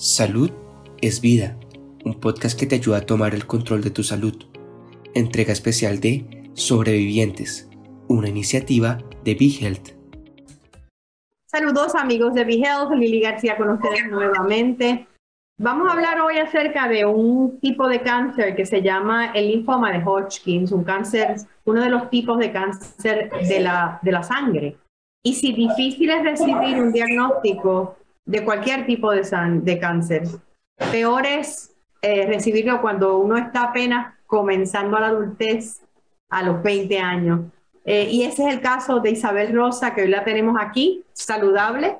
Salud es vida, un podcast que te ayuda a tomar el control de tu salud. Entrega especial de Sobrevivientes, una iniciativa de BeHealth. Saludos amigos de BeHealth, Lili García con ustedes nuevamente. Vamos a hablar hoy acerca de un tipo de cáncer que se llama el linfoma de Hodgkin, un cáncer, uno de los tipos de cáncer de la, de la sangre. Y si difícil es recibir un diagnóstico de cualquier tipo de, cáncer. Peor es eh, recibirlo cuando uno está apenas comenzando a la adultez a los 20 años. Eh, y ese es el caso de Isabel Rosa, que hoy la tenemos aquí, saludable,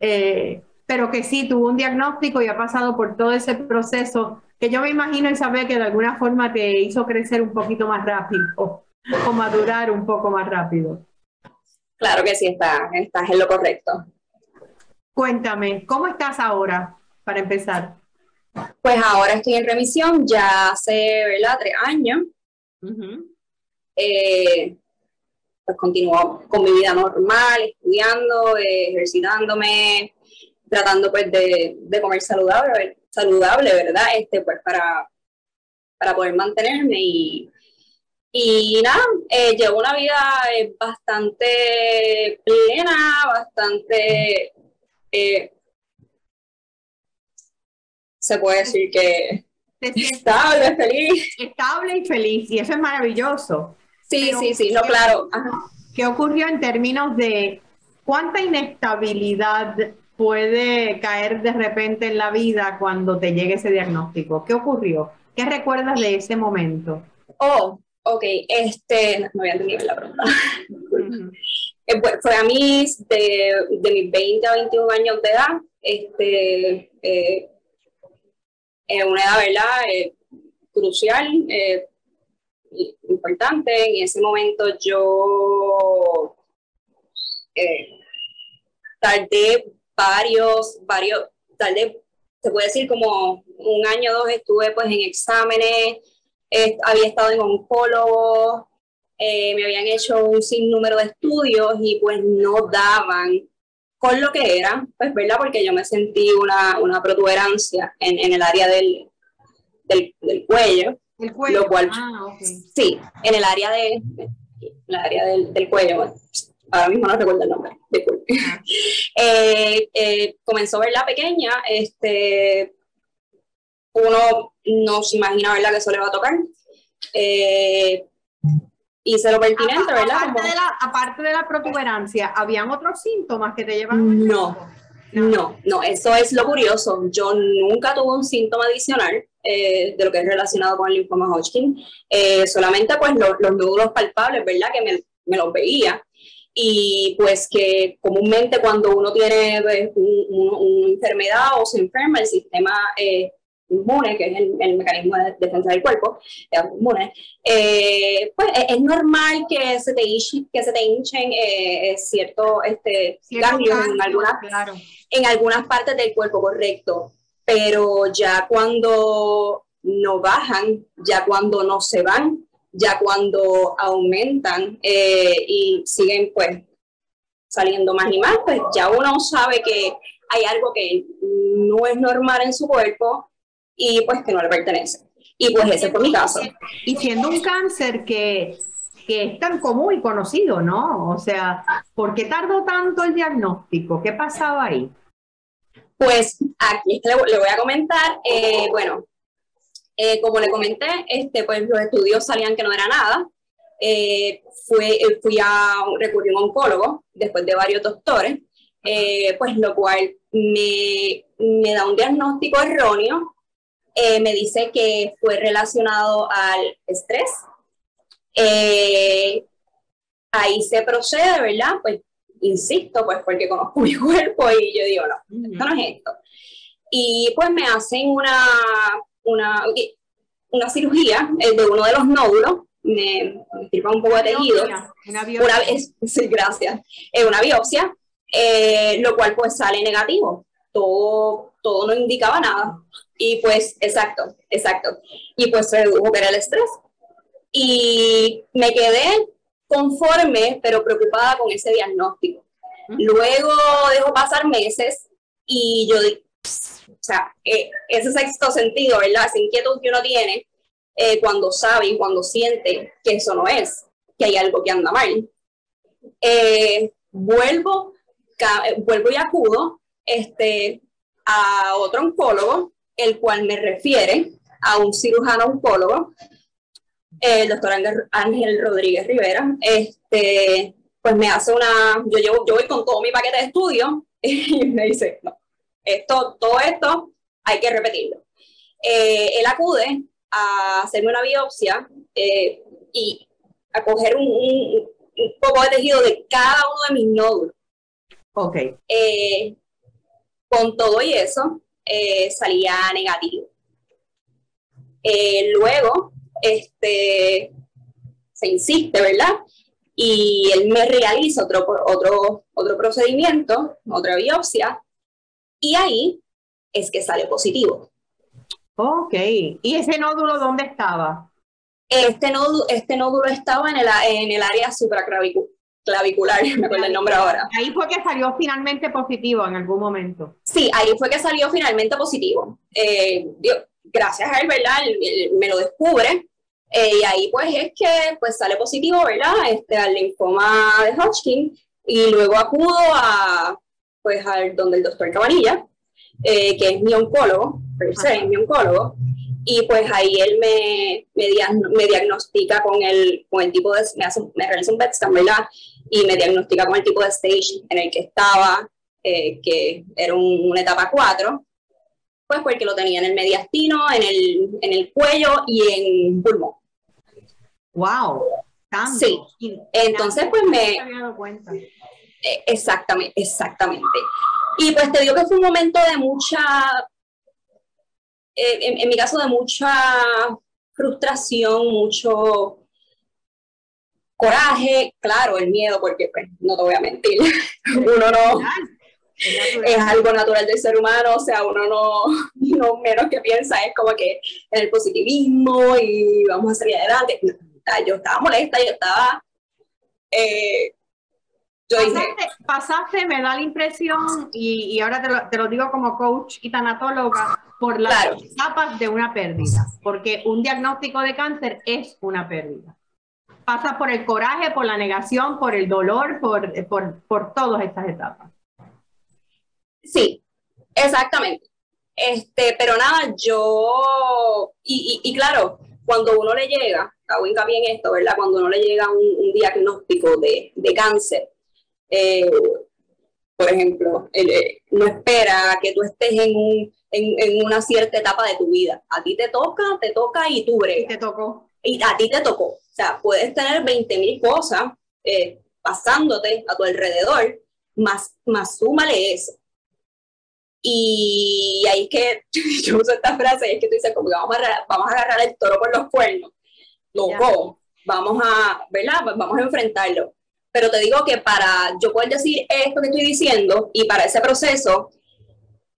eh, pero que sí tuvo un diagnóstico y ha pasado por todo ese proceso que yo me imagino, Isabel, que de alguna forma te hizo crecer un poquito más rápido o madurar un poco más rápido. Claro que sí, está, estás en lo correcto. Cuéntame, ¿cómo estás ahora para empezar? Pues ahora estoy en remisión, ya hace, ¿verdad? Tres años. Eh, pues continúo con mi vida normal, estudiando, ejercitándome, tratando pues de, comer saludable, saludable, ¿verdad? Este, pues para, para poder mantenerme y, y nada, eh, llevo una vida eh, bastante plena, bastante eh, se puede decir que estable, feliz. Estable y feliz, y eso es maravilloso. Sí, sí, sí, no, claro. ¿Qué ocurrió en términos de cuánta inestabilidad puede caer de repente en la vida cuando te llegue ese diagnóstico? ¿Qué ocurrió? ¿Qué recuerdas de ese momento? Oh, ok, este, no había entendido la pregunta. Eh, fue a mí de, de, mis 20 a 21 años de edad, este, eh, en una edad, ¿verdad? Eh, crucial, importante. En ese momento yo tardé varios, varios, tardé, se puede decir como un año o dos estuve pues en exámenes, había estado en oncólogo, eh, me habían hecho un sinnúmero de estudios y pues no daban con lo que era, pues, ¿verdad? Porque yo me sentí una, una protuberancia en, en el área del, del, cuello. El cuello. Lo cual, ah, Sí, en el área, de, el área del, del cuello. Ahora mismo no recuerdo el nombre, ah. eh, eh, comenzó a verla pequeña, este, uno no se imagina verla que eso le va a tocar. Eh, hice lo pertinente, ¿verdad? Aparte, de la, aparte de la protuberancia, ¿habían otros síntomas que te llevan? No, no, no, eso es lo curioso. Yo nunca tuve un síntoma adicional eh, de lo que es relacionado con el linfoma Hodgkin, eh, solamente pues los nódulos palpables, ¿verdad? Que me, me, los veía. Y pues que comúnmente cuando uno tiene pues, una enfermedad o se enferma, el sistema eh, inmune, que es el, mecanismo de defensa del cuerpo, inmune, eh, pues es, normal que se te, que se te hinchen eh, cierto, este, cambios en algunas, en algunas partes del cuerpo, correcto. Pero ya cuando no bajan, ya cuando no se van, ya cuando aumentan eh, y siguen pues saliendo más y más, pues ya uno sabe que hay algo que no es normal en su cuerpo y pues que no le pertenece. Y pues ese fue mi caso. Y siendo un cáncer que, que es tan común y conocido, ¿no? O sea, ¿por qué tardó tanto el diagnóstico? ¿Qué pasaba ahí? Pues aquí le, voy a comentar, eh, bueno, eh, como le comenté, este, pues los estudios salían que no era nada. Eh, fui, fui a recurrir a un oncólogo después de varios doctores, pues lo cual me, me da un diagnóstico erróneo eh, me dice que fue relacionado al estrés. Eh, ahí se procede, ¿verdad? Pues insisto, pues porque conozco mi cuerpo y yo digo, no, esto no es esto. Y pues me hacen una, una, una cirugía eh, de uno de los nódulos, me, me un poco de tejido. Una biopsia. sí, gracias. una biopsia, lo cual pues sale negativo. Todo, todo no indicaba nada. Y pues, exacto, exacto. Y pues redujo que era el estrés. Y me quedé conforme, pero preocupada con ese diagnóstico. Luego dejó pasar meses y yo sea, eh, ese sexto sentido, ¿verdad? Esa inquietud que uno tiene eh, cuando sabe y cuando siente que eso no es, que hay algo que anda mal. Eh, vuelvo, vuelvo y acudo este, a otro oncólogo, el cual me refiere a un cirujano oncólogo, el doctor Ángel Rodríguez Rivera, este, pues me hace una, yo, llevo, yo voy con todo mi paquete de estudio y me dice, no, esto, todo esto hay que repetirlo. Eh, él acude a hacerme una biopsia eh, y a coger un, un, poco de tejido de cada uno de mis nódulos. Ok. Eh, con todo y eso, salía negativo. luego, este, se insiste, ¿verdad? Y él me realiza otro, otro, otro procedimiento, otra biopsia, y ahí es que sale positivo. Ok, ¿y ese nódulo dónde estaba? Este nódulo, este nódulo estaba en el, en el área supraclavicular, me acuerdo el nombre ahora. Ahí fue que salió finalmente positivo en algún momento. Sí, ahí fue que salió finalmente positivo. Eh, gracias a él, ¿verdad? me lo descubre. Eh, y ahí pues es que pues sale positivo, ¿verdad? Este, al linfoma de Hodgkin. Y luego acudo a, pues al donde el doctor Cabanilla, eh, que es mi oncólogo, per se, mi oncólogo, y pues ahí él me, me, diagnostica con el, con el tipo de, me, hace, me realiza un PET ¿verdad? Y me diagnostica con el tipo de stage en el que estaba, eh, que era una etapa 4, pues porque lo tenía en el mediastino, en el, en el cuello y en pulmón. ¡Wow! Sí, entonces pues me... Eh, exactamente, exactamente. Y pues te digo que fue un momento de mucha, eh, en, mi caso, de mucha frustración, mucho coraje, claro, el miedo, porque pues no te voy a mentir, uno no, es, algo natural del ser humano, o sea, uno no, no menos que piensa es como que en el positivismo y vamos a salir adelante. yo estaba molesta, yo estaba eh, pasaste, me da la impresión, y, ahora te lo, te lo, digo como coach y tanatóloga, por las etapas de una pérdida, porque un diagnóstico de cáncer es una pérdida. Pasa por el coraje, por la negación, por el dolor, por, por, por todas estas etapas. Sí, exactamente. Este, pero nada, yo, y, y, claro, cuando uno le llega, hago hincapié en esto, ¿verdad? Cuando uno le llega un, un diagnóstico de, de cáncer, eh, por ejemplo, eh, no espera que tú estés en, en, una cierta etapa de tu vida. A ti te toca, te toca y tú bregas. Te tocó. Y a ti te tocó. O sea, puedes tener 20 mil cosas eh, pasándote a tu alrededor, más, más súmale eso. Y ahí es que yo uso esta frase, es que tú dices como que vamos a, vamos a agarrar el toro por los cuernos. Loco, vamos a, ¿verdad? Vamos a enfrentarlo. Pero te digo que para yo poder decir esto que estoy diciendo y para ese proceso,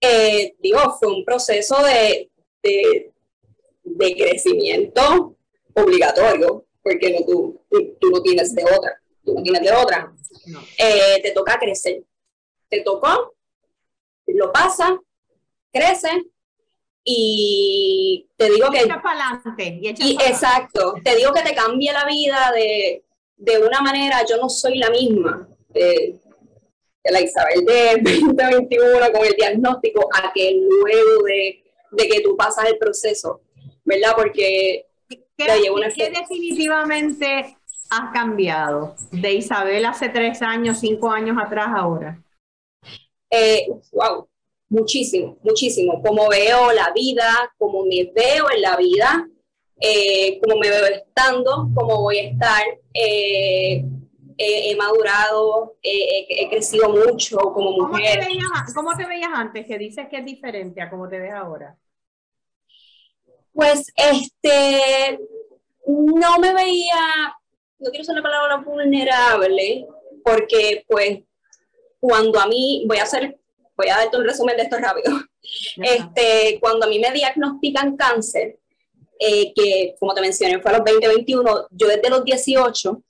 eh, digo, fue un proceso de, de, crecimiento obligatorio, porque no, tú, tú, no tienes de otra, tú no tienes de otra. Eh, te toca crecer. Te tocó, lo pasa, crece y te digo que... Para adelante, y, exacto, te digo que te cambia la vida de de una manera yo no soy la misma de, la Isabel de 2021 con el diagnóstico a que luego de, que tú pasas el proceso, ¿verdad? Porque ¿Qué, una ¿qué definitivamente has cambiado de Isabel hace tres años, cinco años atrás ahora? Eh, wow, muchísimo, muchísimo. Como veo la vida, como me veo en la vida, eh, como me veo estando, como voy a estar. Eh, he madurado, he crecido mucho como mujer. ¿Cómo te, veías, antes? Que dices que es diferente a cómo te ves ahora. Pues, este, no me veía, no quiero usar la palabra vulnerable, porque pues cuando a mí, voy a hacer, voy a darte un resumen de esto rápido. Este, cuando a mí me diagnostican cáncer, eh, que como te mencioné fue a los 20, 21, yo desde los 18,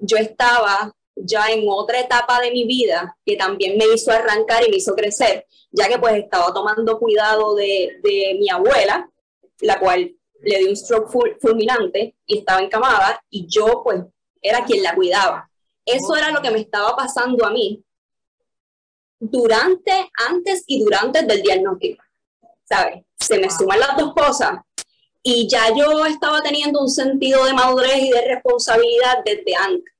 yo estaba ya en otra etapa de mi vida que también me hizo arrancar y me hizo crecer, ya que pues estaba tomando cuidado de, de mi abuela, la cual le dio un stroke fulminante y estaba encamada y yo pues era quien la cuidaba. Eso era lo que me estaba pasando a mí durante, antes y durante del diagnóstico. ¿Sabes? Se me suman las dos cosas y ya yo estaba teniendo un sentido de madurez y de responsabilidad desde antes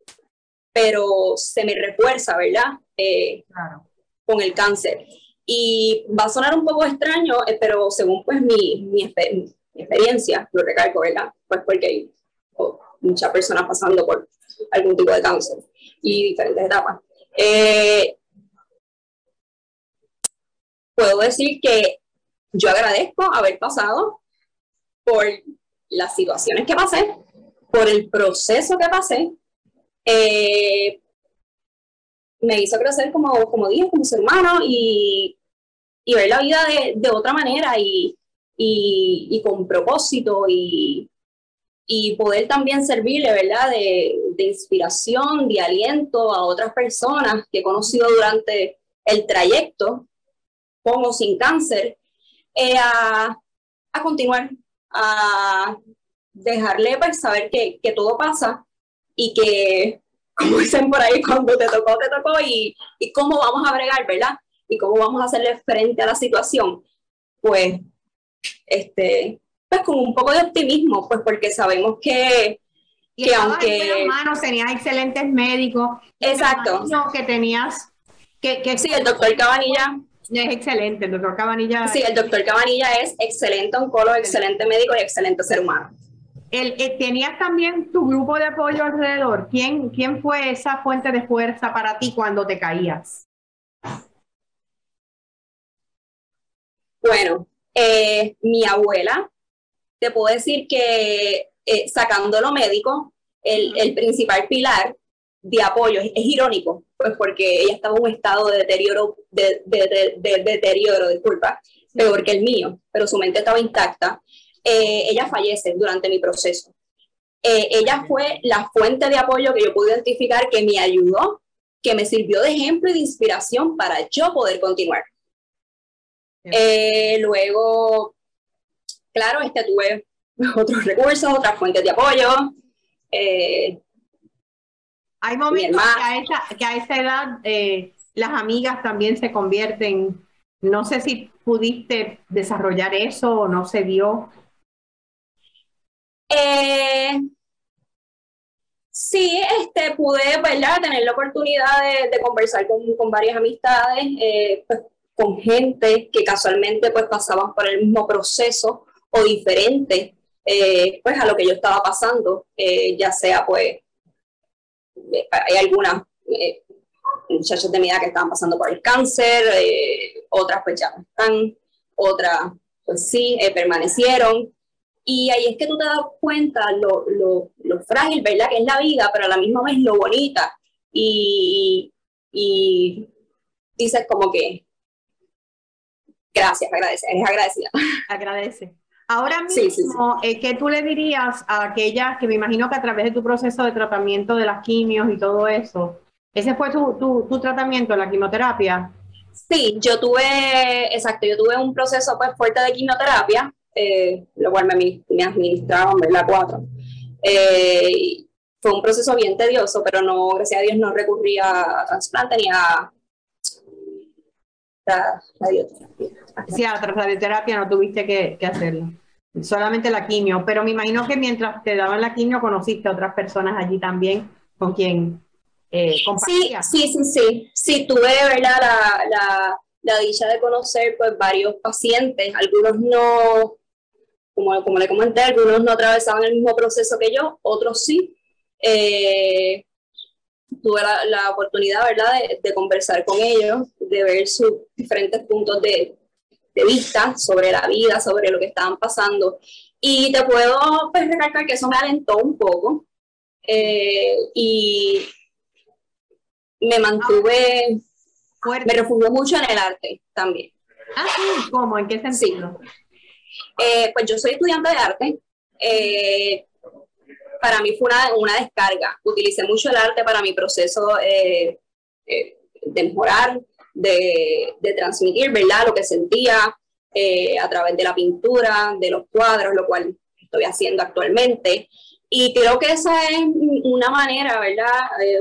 pero se me refuerza, ¿verdad? Eh, claro. Con el cáncer. Y va a sonar un poco extraño, eh, pero según pues mi, mi, experiencia, lo recalco, ¿verdad? Pues porque hay oh, muchas personas pasando por algún tipo de cáncer y diferentes etapas. Eh, puedo decir que yo agradezco haber pasado por las situaciones que pasé, por el proceso que pasé, eh, me hizo crecer como, como dije, como ser humano y, y ver la vida de, de otra manera y, y, y, con propósito y, y poder también servirle, ¿verdad? De, de, inspiración, de aliento a otras personas que he conocido durante el trayecto, como sin cáncer, eh, a, a, continuar, a dejarle pues, saber que, que todo pasa y que, como dicen por ahí, cuando te tocó, te tocó y, y cómo vamos a bregar, ¿verdad? Y cómo vamos a hacerle frente a la situación, pues, este, pues con un poco de optimismo, pues porque sabemos que, y que aunque... Manos, tenías excelentes médicos. Exacto. Que tenías... Que, que sí, el doctor Cabanilla. Es excelente, el doctor Cabanilla. Sí, el doctor Cabanilla es excelente oncólogo, excelente médico y excelente ser humano. El, eh, ¿Tenías también tu grupo de apoyo alrededor? ¿Quién, ¿Quién fue esa fuente de fuerza para ti cuando te caías? Bueno, eh, mi abuela, te puedo decir que eh, sacando lo médico, el, el, principal pilar de apoyo es, irónico, pues porque ella estaba en un estado de deterioro, de, de, de deterioro, disculpa, peor que el mío, pero su mente estaba intacta eh, ella fallece durante mi proceso. Eh, ella fue la fuente de apoyo que yo pude identificar que me ayudó, que me sirvió de ejemplo y de inspiración para yo poder continuar. Eh, luego, claro, este, tuve otros recursos, otras fuentes de apoyo. Hay momentos que a, esa, que a esa edad las amigas también se convierten, no sé si pudiste desarrollar eso o no se dio, eh, sí, este, pude ¿verdad? tener la oportunidad de, conversar con, con, varias amistades, eh, pues, con gente que casualmente pues, pasaban por el mismo proceso o diferente eh, pues, a lo que yo estaba pasando, eh, ya sea pues, hay algunas muchachas de mi edad que estaban pasando por el cáncer, otras pues ya no están, otras pues sí, permanecieron. Y ahí es que tú te das cuenta lo, lo, lo, frágil, ¿verdad? Que es la vida, pero a la misma vez lo bonita. Y, y dices como que, gracias, agradece, eres agradecida. Agradece. Ahora mismo, eh, ¿qué tú le dirías a aquellas que me imagino que a través de tu proceso de tratamiento de las quimios y todo eso, ese fue tu, tu, tu tratamiento, la quimioterapia? Sí, yo tuve, exacto, yo tuve un proceso pues fuerte de quimioterapia, eh, lo cual me, me administraban, ¿verdad? Cuatro. Eh, fue un proceso bien tedioso, pero no, gracias a Dios, no recurría a trasplante ni a radioterapia. Sí, a la radioterapia no tuviste que, que, hacerlo. Solamente la quimio. Pero me imagino que mientras te daban la quimio conociste a otras personas allí también con quien eh, Sí, sí, sí, sí. Sí, tuve, ¿verdad? La, la, la dicha de conocer pues varios pacientes, algunos no como, como le comenté, algunos no atravesaban el mismo proceso que yo, otros sí. Eh, tuve la, la, oportunidad, ¿verdad?, de, de, conversar con ellos, de ver sus diferentes puntos de, de, vista sobre la vida, sobre lo que estaban pasando. Y te puedo pues, recalcar que eso me alentó un poco eh, y me mantuve, me refugió mucho en el arte también. Ah, sí, ¿cómo? ¿En qué sentido? Eh, pues yo soy estudiante de arte. Eh, para mí fue una, una descarga. Utilicé mucho el arte para mi proceso eh, eh, de mejorar, de, de, transmitir, ¿verdad? Lo que sentía eh, a través de la pintura, de los cuadros, lo cual estoy haciendo actualmente. Y creo que esa es una manera, ¿verdad?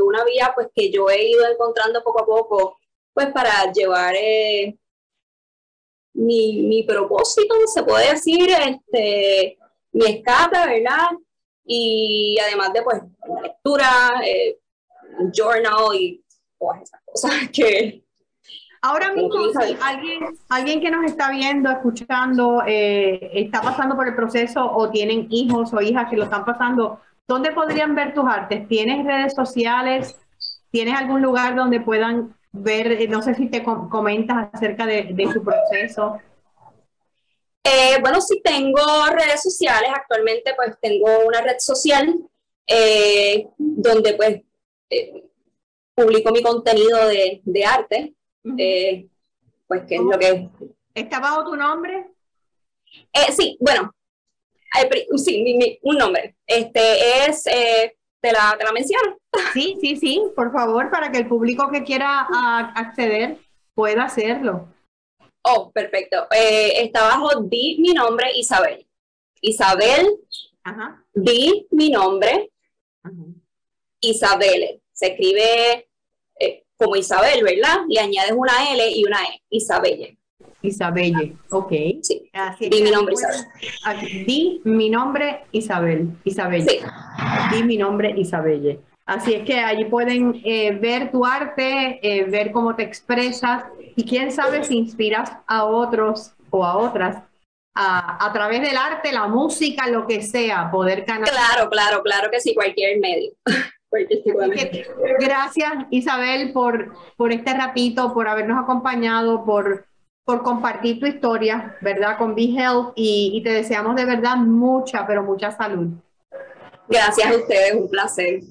una vía pues que yo he ido encontrando poco a poco, pues para llevar mi, mi propósito, se puede decir, este, mi escape, ¿verdad? Y además de pues lectura, eh, journal y todas esas cosas que... Ahora mismo, si alguien, alguien que nos está viendo, escuchando, eh, está pasando por el proceso o tienen hijos o hijas que lo están pasando, ¿dónde podrían ver tus artes? ¿Tienes redes sociales? ¿Tienes algún lugar donde puedan ver, eh, no sé si te comentas acerca de, de su proceso? Eh, bueno, sí tengo redes sociales. Actualmente, pues tengo una red social eh, donde, pues, eh, publico mi contenido de, de arte. pues, ¿qué es lo que. ¿Está bajo tu nombre? sí, bueno, sí, un nombre. Este es. ¿te, la, ¿Te la menciono? Sí, sí, sí, por favor, para que el público que quiera ah, acceder pueda hacerlo. Oh, perfecto. Eh, está bajo di mi nombre, Isabel. Isabel, di mi nombre, Isabel. Se escribe eh, como Isabel, ¿verdad? Le añades una L y una E, Isabelle. Isabelle, ok. Sí. di mi nombre, Isabel. Di mi nombre, Isabel. Isabelle. Sí. Di mi nombre, Isabelle. Así es que allí pueden eh, ver tu arte, ver cómo te expresas y quién sabe si inspiras a otros o a otras a, a, través del arte, la música, lo que sea, poder canalizar. Claro, claro, claro que sí, cualquier medio. Gracias Isabel por, por este ratito, por habernos acompañado, por, por compartir tu historia, ¿verdad? Con Be Health y, y te deseamos de verdad mucha, pero mucha salud. Gracias a ustedes, un placer.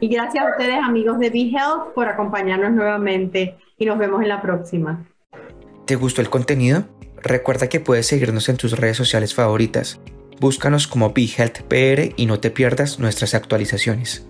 Y gracias a ustedes, amigos de Be Health, por acompañarnos nuevamente y nos vemos en la próxima. ¿Te gustó el contenido? Recuerda que puedes seguirnos en tus redes sociales favoritas. Búscanos como Be Health PR y no te pierdas nuestras actualizaciones.